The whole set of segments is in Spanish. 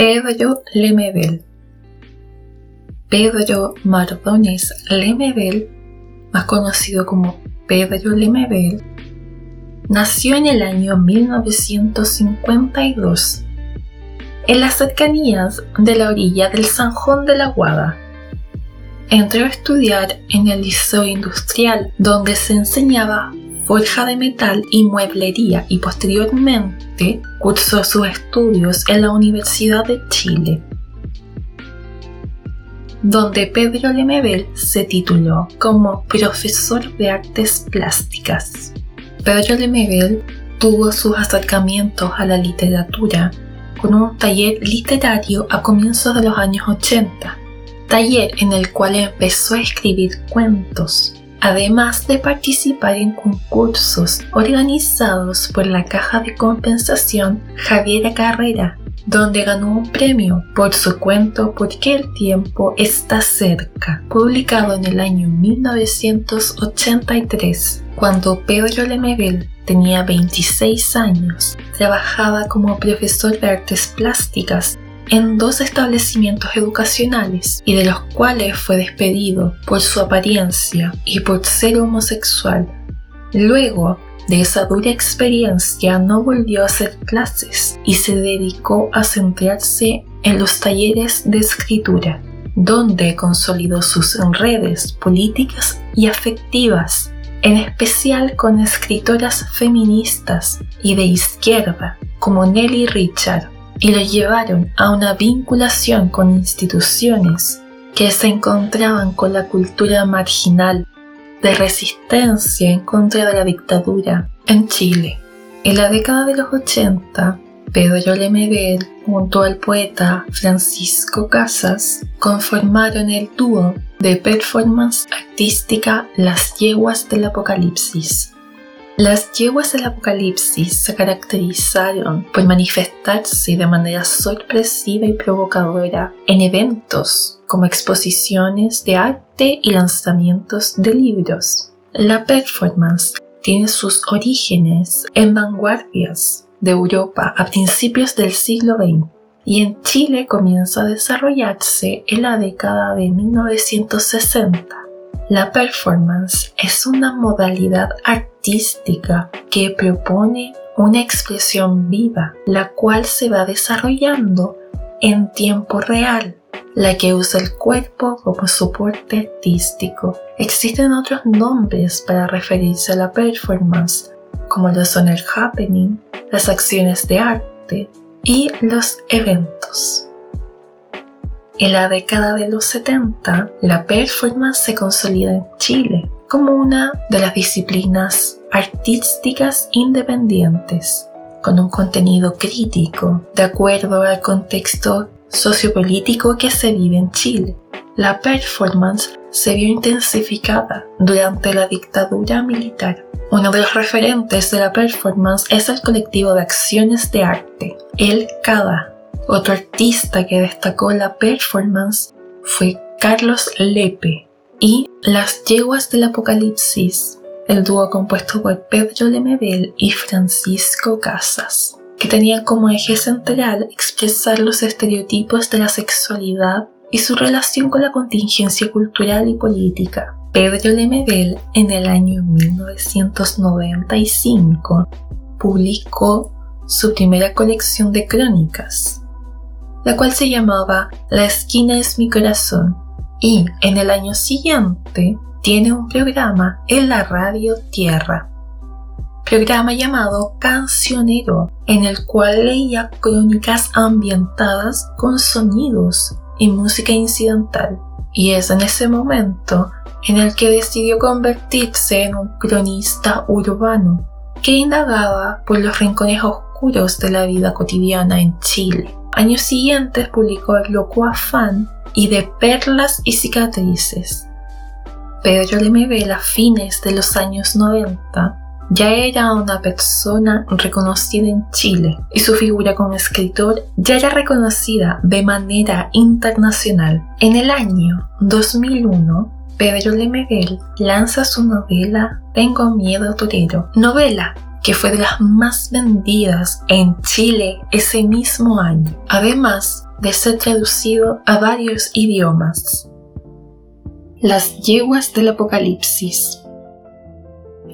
Pedro Lemebel. Pedro Mardones Lemebel, más conocido como Pedro Lemebel, nació en el año 1952 en las cercanías de la orilla del Sanjón de la Guada. Entró a estudiar en el Liceo Industrial, donde se enseñaba forja de metal y mueblería y posteriormente cursó sus estudios en la Universidad de Chile, donde Pedro Lemebel se tituló como profesor de artes plásticas. Pedro Lemebel tuvo sus acercamientos a la literatura con un taller literario a comienzos de los años 80, taller en el cual empezó a escribir cuentos, además de participar en concursos organizados por la Caja de Compensación Javiera Carrera, donde ganó un premio por su cuento Porque el tiempo está cerca, publicado en el año 1983, cuando Pedro Lemebel tenía 26 años, trabajaba como profesor de artes plásticas en dos establecimientos educacionales y de los cuales fue despedido por su apariencia y por ser homosexual. Luego de esa dura experiencia no volvió a hacer clases y se dedicó a centrarse en los talleres de escritura, donde consolidó sus redes políticas y afectivas, en especial con escritoras feministas y de izquierda como Nelly Richard y lo llevaron a una vinculación con instituciones que se encontraban con la cultura marginal de resistencia en contra de la dictadura en Chile. En la década de los 80, Pedro Lemebel junto al poeta Francisco Casas conformaron el dúo de performance artística Las Yeguas del Apocalipsis las yeguas del Apocalipsis se caracterizaron por manifestarse de manera sorpresiva y provocadora en eventos como exposiciones de arte y lanzamientos de libros. La performance tiene sus orígenes en vanguardias de Europa a principios del siglo XX y en Chile comienza a desarrollarse en la década de 1960 la performance es una modalidad artística que propone una expresión viva, la cual se va desarrollando en tiempo real, la que usa el cuerpo como soporte artístico. Existen otros nombres para referirse a la performance, como lo son el happening, las acciones de arte y los eventos. En la década de los 70, la performance se consolida en Chile como una de las disciplinas artísticas independientes, con un contenido crítico de acuerdo al contexto sociopolítico que se vive en Chile. La performance se vio intensificada durante la dictadura militar. Uno de los referentes de la performance es el colectivo de acciones de arte, el CADA, otro artista que destacó la performance fue Carlos Lepe y Las Yeguas del Apocalipsis, el dúo compuesto por Pedro Lemebel y Francisco Casas, que tenían como eje central expresar los estereotipos de la sexualidad y su relación con la contingencia cultural y política. Pedro Lemebel en el año 1995 publicó su primera colección de crónicas, la cual se llamaba La esquina es mi corazón, y en el año siguiente tiene un programa en la radio Tierra. programa llamado Cancionero, en el cual leía crónicas ambientadas con sonidos y música incidental. Y es en ese momento en el que decidió convertirse en un cronista urbano que indagaba por los rincones oscuros de la vida cotidiana en Chile. Años siguientes publicó loco afán y De perlas y cicatrices. Pedro Lemebel a fines de los años 90 ya era una persona reconocida en Chile y su figura como escritor ya era reconocida de manera internacional. En el año 2001, Pedro Lemebel lanza su novela Tengo miedo torero, novela que fue de las más vendidas en Chile ese mismo año, además de ser traducido a varios idiomas. Las yeguas del Apocalipsis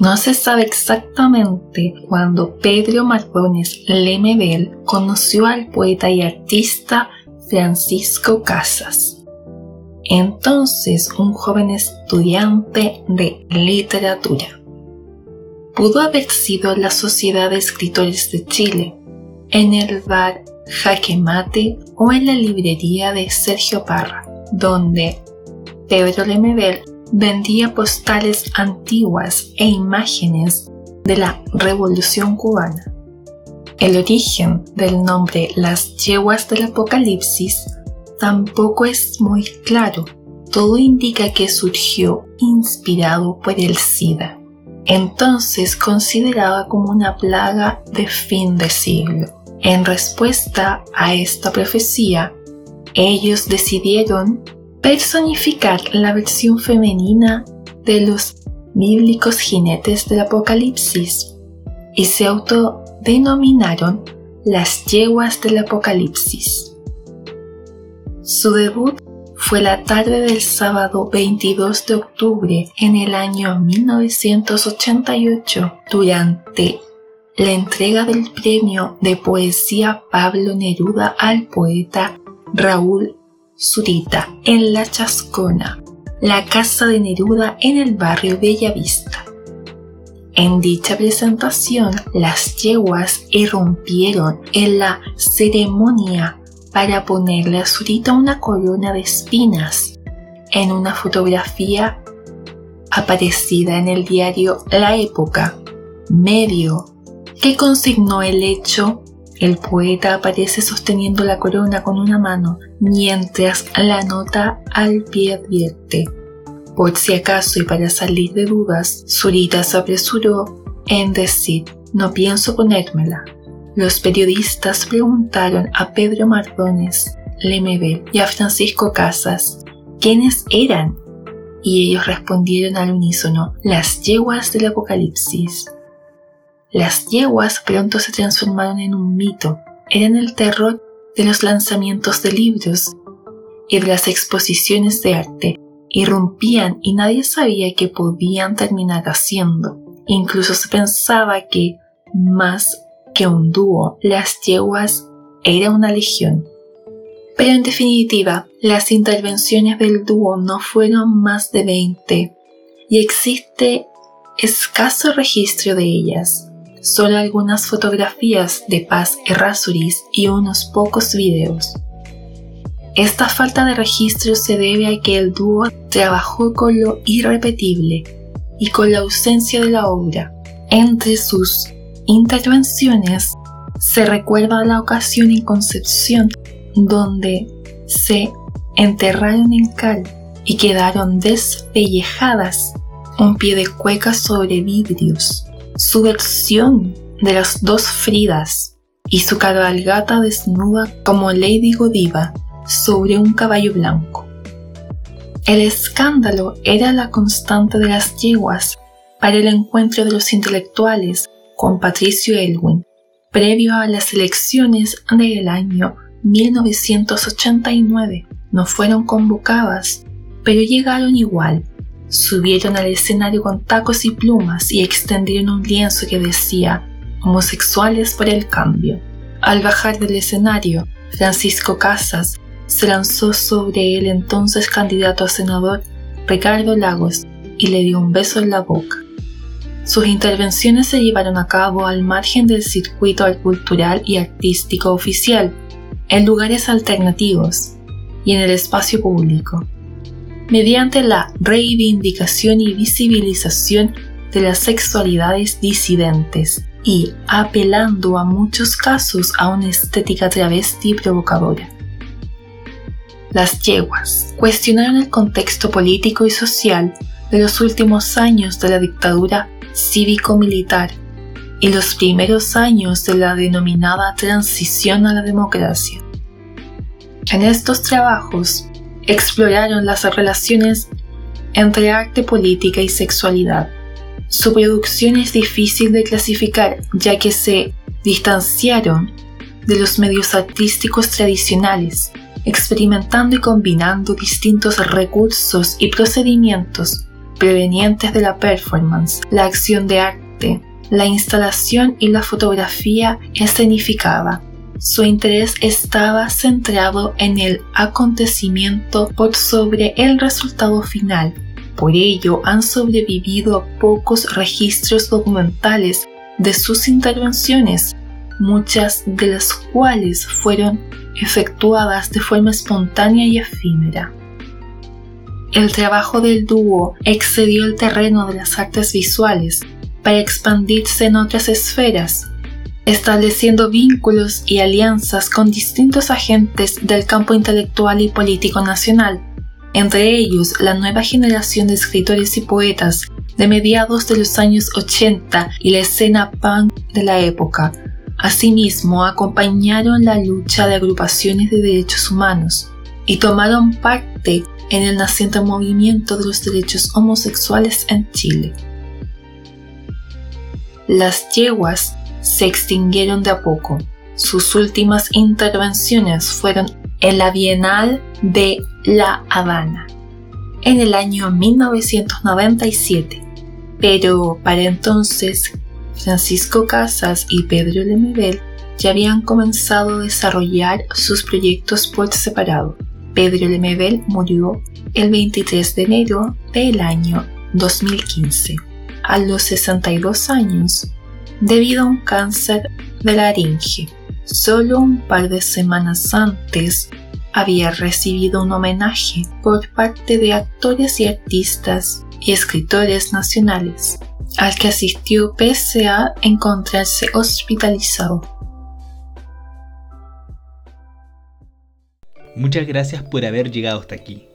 no se sabe exactamente cuándo Pedro Mardones Lemebel conoció al poeta y artista Francisco Casas entonces un joven estudiante de literatura. Pudo haber sido la Sociedad de Escritores de Chile, en el bar Jaque Mate o en la librería de Sergio Parra, donde Pedro Lemebel vendía postales antiguas e imágenes de la Revolución cubana. El origen del nombre Las Yeguas del Apocalipsis tampoco es muy claro. Todo indica que surgió inspirado por el SIDA, entonces considerada como una plaga de fin de siglo. En respuesta a esta profecía, ellos decidieron personificar la versión femenina de los bíblicos jinetes del Apocalipsis y se autodenominaron las yeguas del Apocalipsis. Su debut fue la tarde del sábado 22 de octubre en el año 1988 durante la entrega del premio de poesía Pablo Neruda al poeta Raúl Zurita en La Chascona, la casa de Neruda en el barrio Bellavista. En dicha presentación, las yeguas irrumpieron en la ceremonia para ponerle a Zurita una corona de espinas en una fotografía aparecida en el diario La Época, medio que consignó el hecho. El poeta aparece sosteniendo la corona con una mano, mientras la nota al pie advierte. Por si acaso y para salir de dudas, Zurita se apresuró en decir, no pienso ponérmela, los periodistas preguntaron a Pedro Mardones Lemebel y a Francisco Casas quiénes eran y ellos respondieron al unísono las yeguas del Apocalipsis. Las yeguas pronto se transformaron en un mito, eran el terror de los lanzamientos de libros y de las exposiciones de arte. Irrumpían y nadie sabía qué podían terminar haciendo. Incluso se pensaba que más que un dúo, las yeguas era una legión. Pero en definitiva, las intervenciones del dúo no fueron más de 20 y existe escaso registro de ellas, solo algunas fotografías de Paz Errázuriz y unos pocos videos. Esta falta de registro se debe a que el dúo trabajó con lo irrepetible y con la ausencia de la obra. Entre sus intervenciones se recuerda la ocasión en Concepción donde se enterraron en cal y quedaron despellejadas un pie de cueca sobre vidrios, su versión de las dos Fridas y su cabalgata desnuda como Lady Godiva sobre un caballo blanco. El escándalo era la constante de las yeguas para el encuentro de los intelectuales con Patricio Elwin, previo a las elecciones del año 1989. No fueron convocadas, pero llegaron igual. Subieron al escenario con tacos y plumas y extendieron un lienzo que decía homosexuales por el cambio. Al bajar del escenario, Francisco Casas se lanzó sobre el entonces candidato a senador Ricardo Lagos y le dio un beso en la boca. Sus intervenciones se llevaron a cabo al margen del circuito cultural y artístico oficial, en lugares alternativos y en el espacio público, mediante la reivindicación y visibilización de las sexualidades disidentes y apelando a muchos casos a una estética travesti provocadora. Las yeguas cuestionaron el contexto político y social de los últimos años de la dictadura cívico-militar y los primeros años de la denominada transición a la democracia. En estos trabajos exploraron las relaciones entre arte, política y sexualidad. Su producción es difícil de clasificar ya que se distanciaron de los medios artísticos tradicionales, experimentando y combinando distintos recursos y procedimientos provenientes de la performance, la acción de arte, la instalación y la fotografía escenificada. Su interés estaba centrado en el acontecimiento por sobre el resultado final. Por ello han sobrevivido pocos registros documentales de sus intervenciones, muchas de las cuales fueron efectuadas de forma espontánea y efímera. El trabajo del dúo excedió el terreno de las artes visuales para expandirse en otras esferas, estableciendo vínculos y alianzas con distintos agentes del campo intelectual y político nacional, entre ellos la nueva generación de escritores y poetas de mediados de los años 80 y la escena punk de la época. Asimismo, acompañaron la lucha de agrupaciones de derechos humanos y tomaron parte en el naciente movimiento de los derechos homosexuales en Chile. Las yeguas se extinguieron de a poco. Sus últimas intervenciones fueron en la Bienal de La Habana en el año 1997, pero para entonces Francisco Casas y Pedro Lemebel ya habían comenzado a desarrollar sus proyectos por separado. Pedro Lemebel murió el 23 de enero del año 2015, a los 62 años, debido a un cáncer de laringe. Solo un par de semanas antes había recibido un homenaje por parte de actores y artistas y escritores nacionales, al que asistió pese a encontrarse hospitalizado. Muchas gracias por haber llegado hasta aquí.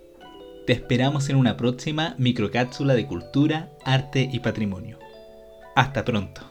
Te esperamos en una próxima microcápsula de cultura, arte y patrimonio. Hasta pronto.